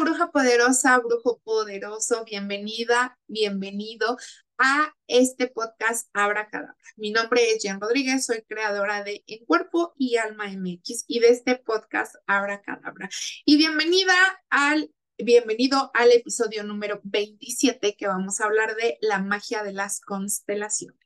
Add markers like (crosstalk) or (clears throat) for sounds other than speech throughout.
Bruja poderosa, brujo poderoso, bienvenida, bienvenido a este podcast Abra Cadabra. Mi nombre es Jen Rodríguez, soy creadora de En Cuerpo y Alma MX y de este podcast Abra Cadabra. Y bienvenida al, bienvenido al episodio número 27 que vamos a hablar de la magia de las constelaciones.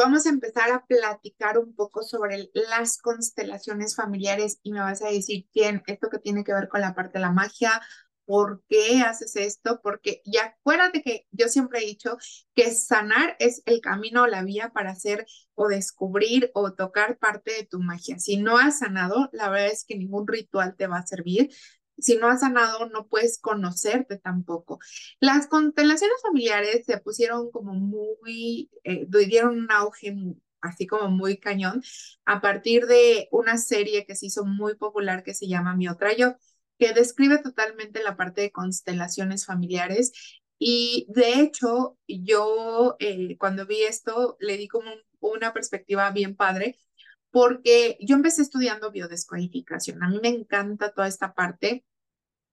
Vamos a empezar a platicar un poco sobre las constelaciones familiares y me vas a decir, ¿quién? Esto que tiene que ver con la parte de la magia, ¿por qué haces esto? Porque ya acuérdate que yo siempre he dicho que sanar es el camino o la vía para hacer o descubrir o tocar parte de tu magia. Si no has sanado, la verdad es que ningún ritual te va a servir si no has sanado, no puedes conocerte tampoco. Las constelaciones familiares se pusieron como muy, eh, dieron un auge así como muy cañón a partir de una serie que se hizo muy popular que se llama Mi Otra Yo, que describe totalmente la parte de constelaciones familiares. Y de hecho, yo eh, cuando vi esto le di como una perspectiva bien padre porque yo empecé estudiando biodescodificación. A mí me encanta toda esta parte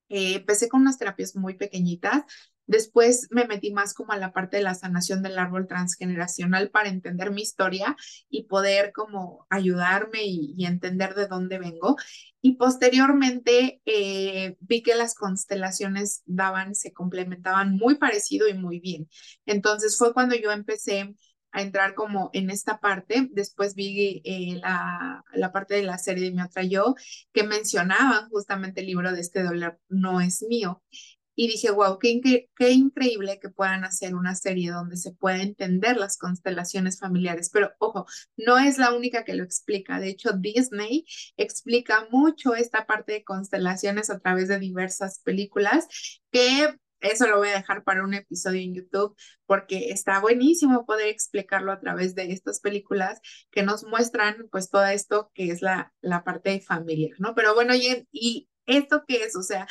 eh, empecé con unas terapias muy pequeñitas. Después me metí más como a la parte de la sanación del árbol transgeneracional para entender mi historia y poder como ayudarme y, entender de dónde vengo. Y posteriormente eh, vi que las constelaciones daban, se complementaban muy parecido y muy bien. Entonces fue cuando yo empecé a entrar como en esta parte. Después vi eh, la, la, parte de la serie de Me Atrayó que mencionaban justamente el libro de este dolor no es mío. Y dije, wow, qué, qué increíble que puedan hacer una serie donde se pueda entender las constelaciones familiares. Pero ojo, no es la única que lo explica. De hecho, Disney explica mucho esta parte de constelaciones a través de diversas películas que eso lo voy a dejar para un episodio en YouTube porque está buenísimo poder explicarlo a través de estas películas que nos muestran pues todo esto que es la, la parte familiar, ¿no? Pero bueno, y, y esto qué es, o sea,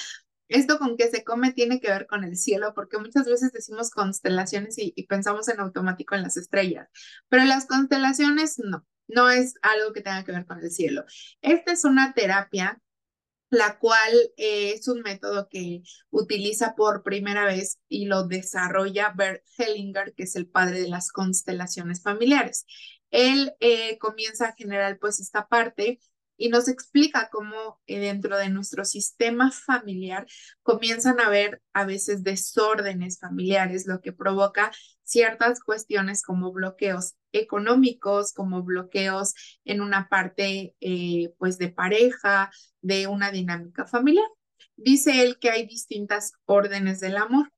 esto con que se come tiene que ver con el cielo, porque muchas veces decimos constelaciones y, y, pensamos en automático en las estrellas, pero las constelaciones no, no es algo que tenga que ver con el cielo. Esta es una terapia la cual eh, es un método que utiliza por primera vez y lo desarrolla Bert Hellinger, que es el padre de las constelaciones familiares. Él eh, comienza a generar pues esta parte y nos explica cómo eh, dentro de nuestro sistema familiar comienzan a haber a veces desórdenes familiares, lo que provoca ciertas cuestiones como bloqueos económicos, como bloqueos en una parte eh, pues de pareja, de una dinámica familiar. Dice él que hay distintas órdenes del amor.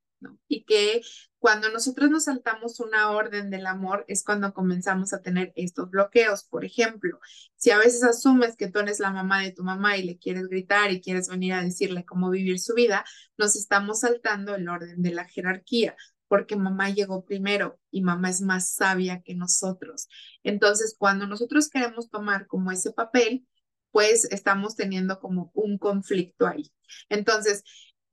Y que cuando nosotros nos saltamos una orden del amor es cuando comenzamos a tener estos bloqueos. Por ejemplo, si a veces asumes que tú eres la mamá de tu mamá y le quieres gritar y quieres venir a decirle cómo vivir su vida, nos estamos saltando el orden de la jerarquía porque mamá llegó primero y mamá es más sabia que nosotros. Entonces, cuando nosotros queremos tomar como ese papel, pues estamos teniendo como un conflicto ahí. Entonces,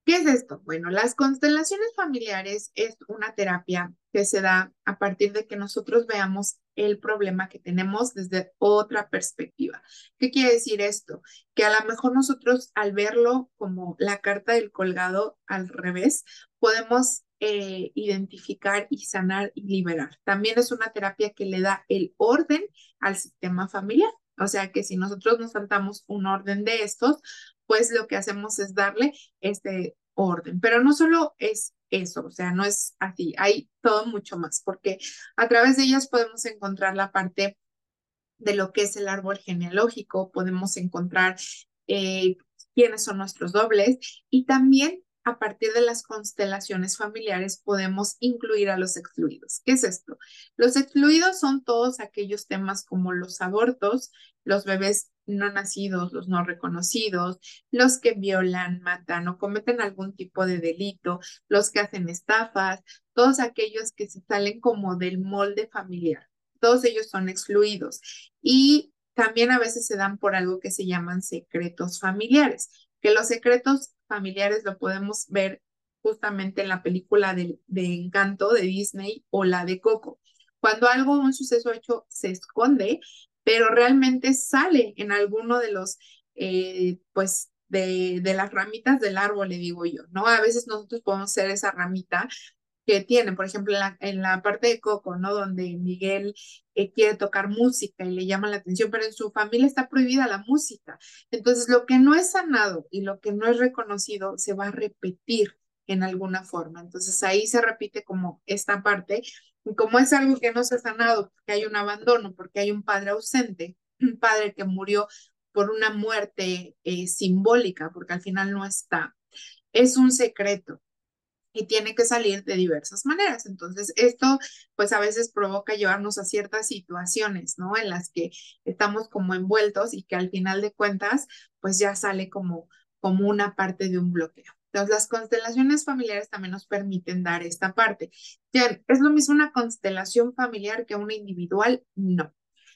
¿Qué es esto? Bueno, las constelaciones familiares es una terapia que se da a partir de que nosotros veamos el problema que tenemos desde otra perspectiva. ¿Qué quiere decir esto? Que a lo mejor nosotros al verlo como la carta del colgado al revés, podemos eh, identificar y sanar y liberar. También es una terapia que le da el orden al sistema familiar. O sea que si nosotros nos saltamos un orden de estos, pues lo que hacemos es darle este orden. Pero no solo es eso, o sea, no es así, hay todo mucho más, porque a través de ellas podemos encontrar la parte de lo que es el árbol genealógico, podemos encontrar eh, quiénes son nuestros dobles y también a partir de las constelaciones familiares podemos incluir a los excluidos. ¿Qué es esto? Los excluidos son todos aquellos temas como los abortos, los bebés no nacidos, los no reconocidos, los que violan, matan o cometen algún tipo de delito, los que hacen estafas, todos aquellos que se salen como del molde familiar. Todos ellos son excluidos y también a veces se dan por algo que se llaman secretos familiares, que los secretos familiares lo podemos ver justamente en la película de, de Encanto de Disney o la de Coco. Cuando algo, un suceso hecho, se esconde, pero realmente sale en alguno de los, eh, pues, de, de, las ramitas del árbol, le digo yo, ¿no? A veces nosotros podemos ser esa ramita que tiene, por ejemplo, en la, en la parte de Coco, ¿no? Donde Miguel eh, quiere tocar música y le llama la atención, pero en su familia está prohibida la música. Entonces, lo que no es sanado y lo que no es reconocido se va a repetir en alguna forma. Entonces, ahí se repite como esta parte, y como es algo que no se ha sanado, porque hay un abandono, porque hay un padre ausente, (clears throat) un padre que murió por una muerte eh, simbólica, porque al final no está. Es un secreto y tiene que salir de diversas maneras. Entonces, esto pues a veces provoca llevarnos a ciertas situaciones, ¿no? En las que estamos como envueltos y que al final de cuentas pues ya sale como, como una parte de un bloqueo. Entonces, las constelaciones familiares también nos permiten dar esta parte. ¿Es lo mismo una constelación familiar que una individual? No.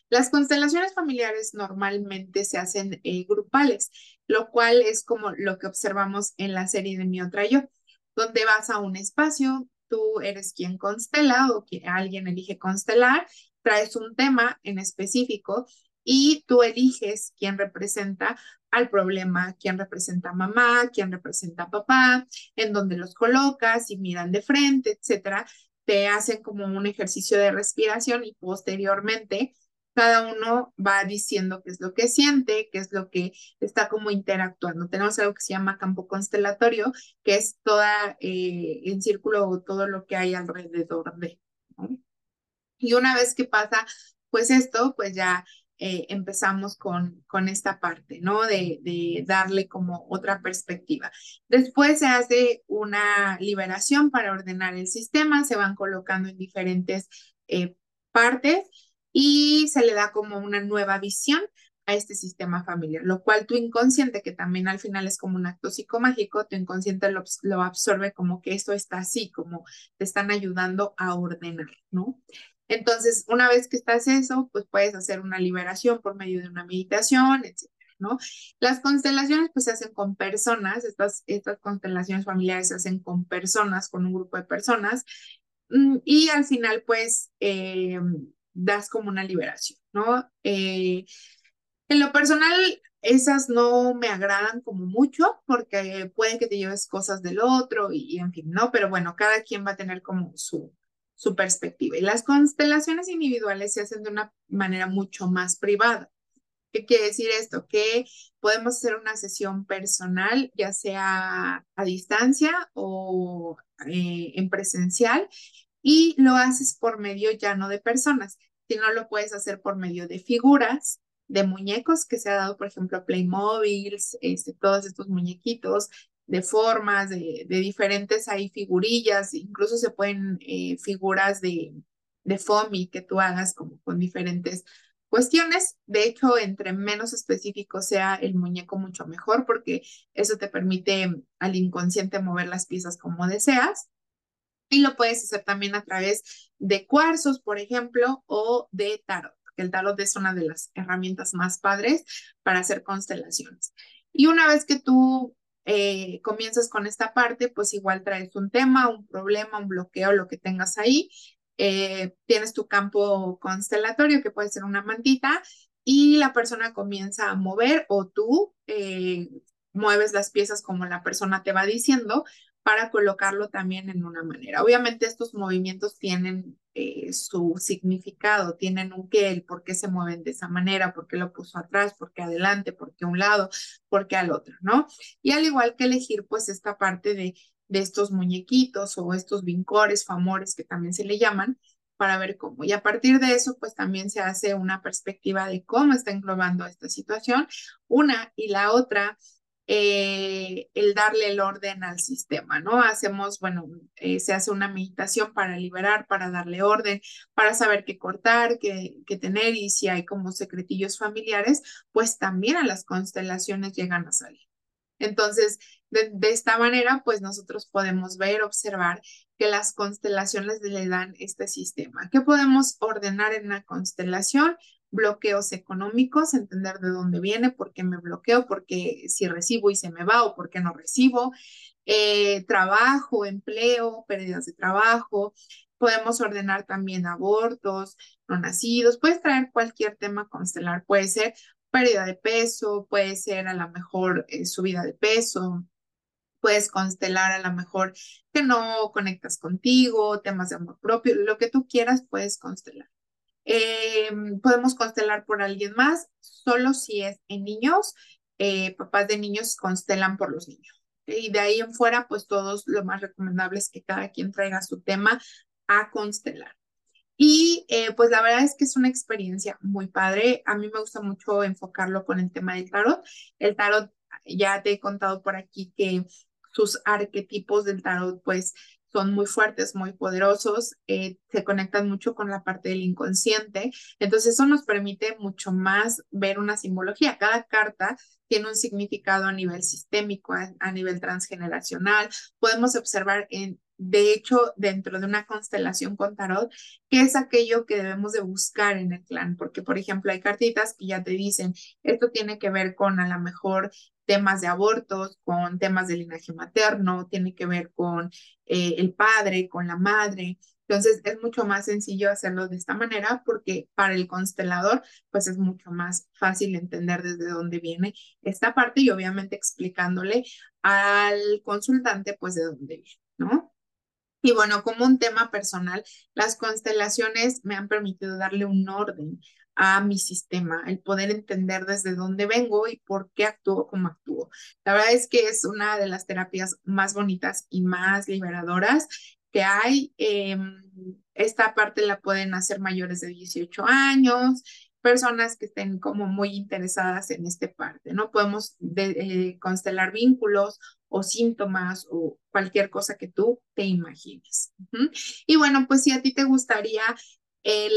Las constelaciones familiares normalmente se hacen eh, grupales, lo cual es como lo que observamos en la serie de Mi Otra Yo donde vas a un espacio, tú eres quien constela o que alguien elige constelar, traes un tema en específico y tú eliges quién representa al problema, quién representa mamá, quién representa papá, en dónde los colocas y miran de frente, etcétera. Te hacen como un ejercicio de respiración y posteriormente cada uno va diciendo qué es lo que siente, qué es lo que está como interactuando. Tenemos algo que se llama campo constelatorio, que es toda eh, en círculo todo lo que hay alrededor de. Y una vez que pasa, pues esto, pues ya eh, empezamos con, con esta parte, ¿no? De, de, darle como otra perspectiva. Después se hace una liberación para ordenar el sistema, se van colocando en diferentes eh, partes y se le da como una nueva visión a este sistema familiar, lo cual tu inconsciente, que también al final es como un acto psicomágico, tu inconsciente lo, lo absorbe como que esto está así, como te están ayudando a ordenar, ¿no? Entonces, una vez que estás eso, pues puedes hacer una liberación por medio de una meditación, etcétera, ¿no? Las constelaciones pues se hacen con personas, estas, estas constelaciones familiares se hacen con personas, con un grupo de personas, mm, y al final pues eh, das como una liberación, ¿no? Eh, en lo personal, esas no me agradan como mucho porque puede que te lleves cosas del otro y, en fin, ¿no? Pero bueno, cada quien va a tener como su, su perspectiva. Y las constelaciones individuales se hacen de una manera mucho más privada. ¿Qué quiere decir esto? Que podemos hacer una sesión personal, ya sea a distancia o eh, en presencial, y lo haces por medio ya no de personas, sino lo puedes hacer por medio de figuras, de muñecos que se ha dado, por ejemplo, Playmobil, este, todos estos muñequitos, de formas, de, diferentes hay figurillas, incluso se pueden eh, figuras de, de FOMI que tú hagas como con diferentes cuestiones. De hecho, entre menos específico sea el muñeco, mucho mejor, porque eso te permite al inconsciente mover las piezas como deseas. Y lo puedes hacer también a través de cuarzos, por ejemplo, o de tarot, que el tarot es una de las herramientas más padres para hacer constelaciones. Y una vez que tú eh, comienzas con esta parte, pues igual traes un tema, un problema, un bloqueo, lo que tengas ahí. Eh, tienes tu campo constelatorio, que puede ser una mantita, y la persona comienza a mover o tú eh, mueves las piezas como la persona te va diciendo para colocarlo también en una manera. Obviamente estos movimientos tienen eh, su significado, tienen un qué, el por qué se mueven de esa manera, por qué lo puso atrás, por qué adelante, por qué a un lado, por qué al otro, ¿no? Y al igual que elegir pues esta parte de, de estos muñequitos o estos vincores, famores que también se le llaman, para ver cómo. Y a partir de eso, pues también se hace una perspectiva de cómo está englobando esta situación. Una y la otra eh, el darle el orden al sistema, ¿no? Hacemos, bueno, eh, se hace una meditación para liberar, para darle orden, para saber qué cortar, qué, qué tener y si hay como secretillos familiares, pues también a las constelaciones llegan a salir. Entonces, de, de, esta manera, pues nosotros podemos ver, observar que las constelaciones le dan este sistema. ¿Qué podemos ordenar en una constelación? Bloqueos económicos, entender de dónde viene, por qué me bloqueo, por qué si recibo y se me va o por qué no recibo, eh, trabajo, empleo, pérdidas de trabajo. Podemos ordenar también abortos, no nacidos. Puedes traer cualquier tema constelar. Puede ser pérdida de peso, puede ser a lo mejor eh, subida de peso, puedes constelar a lo mejor que no conectas contigo, temas de amor propio, lo que tú quieras puedes constelar. Eh, podemos constelar por alguien más, solo si es en niños, eh, papás de niños constelan por los niños. Y de ahí en fuera, pues todos lo más recomendable es que cada quien traiga su tema a constelar. Y eh, pues la verdad es que es una experiencia muy padre. A mí me gusta mucho enfocarlo con el tema del tarot. El tarot, ya te he contado por aquí que sus arquetipos del tarot pues son muy fuertes, muy poderosos, eh, se conectan mucho con la parte del inconsciente. Entonces eso nos permite mucho más ver una simbología. Cada carta tiene un significado a nivel sistémico, a nivel transgeneracional. Podemos observar en de hecho, dentro de una constelación con tarot, qué es aquello que debemos de buscar en el clan, porque, por ejemplo, hay cartitas que ya te dicen, esto tiene que ver con a lo mejor temas de abortos, con temas de linaje materno, tiene que ver con eh, el padre, con la madre. Entonces, es mucho más sencillo hacerlo de esta manera porque para el constelador, pues es mucho más fácil entender desde dónde viene esta parte y obviamente explicándole al consultante, pues de dónde viene, ¿no? Y bueno, como un tema personal, las constelaciones me han permitido darle un orden a mi sistema, el poder entender desde dónde vengo y por qué actúo como actúo. La verdad es que es una de las terapias más bonitas y más liberadoras que hay. Em, esta parte la pueden hacer mayores de 18 años, personas que estén como muy interesadas en esta parte, ¿no? Podemos eh, constelar vínculos o síntomas o cualquier cosa que tú te imagines. Y bueno, pues si a ti te gustaría el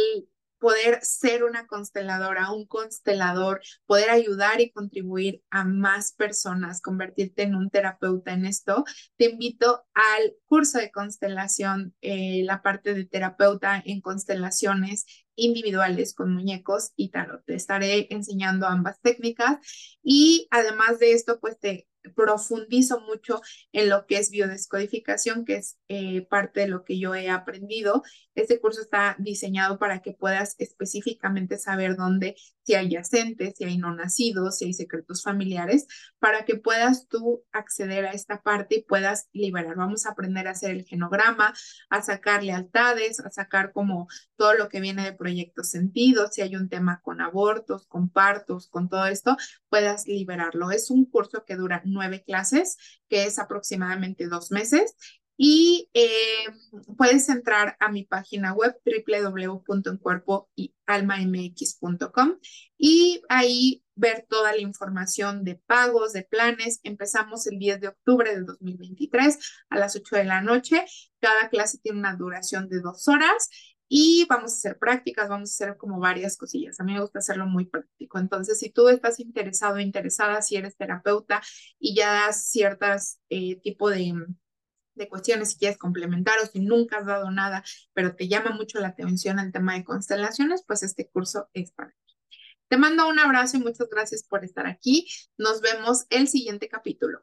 poder ser una consteladora, un constelador, poder ayudar y contribuir a más personas, convertirte en un terapeuta en esto, te invito al curso de constelación, eh, la parte de terapeuta en constelaciones individuales con muñecos y tarot. Te estaré enseñando ambas técnicas y además de esto, pues te profundizo mucho en lo que es biodescodificación, que es eh, parte de lo que yo he aprendido. Este curso está diseñado para que puedas específicamente saber dónde, si hay yacentes, si hay no nacidos, si hay secretos familiares, para que puedas tú acceder a esta parte y puedas liberar. Vamos a aprender a hacer el genograma, a sacar lealtades, a sacar como todo lo que viene de proyectos sentidos, si hay un tema con abortos, con partos, con todo esto, puedas liberarlo. Es un curso que dura nueve clases, que es aproximadamente dos meses. Y eh, puedes entrar a mi página web www.encuerpoyalmamx.com y ahí ver toda la información de pagos, de planes. Empezamos el 10 de octubre de 2023 a las 8 de la noche. Cada clase tiene una duración de dos horas y vamos a hacer prácticas, vamos a hacer como varias cosillas. A mí me gusta hacerlo muy práctico. Entonces, si tú estás interesado, interesada, si eres terapeuta y ya das ciertas eh, tipo de, de cuestiones, si quieres complementar o si nunca has dado nada, pero te llama mucho la atención el tema de constelaciones, pues este curso es para ti. Te mando un abrazo y muchas gracias por estar aquí. Nos vemos el siguiente capítulo.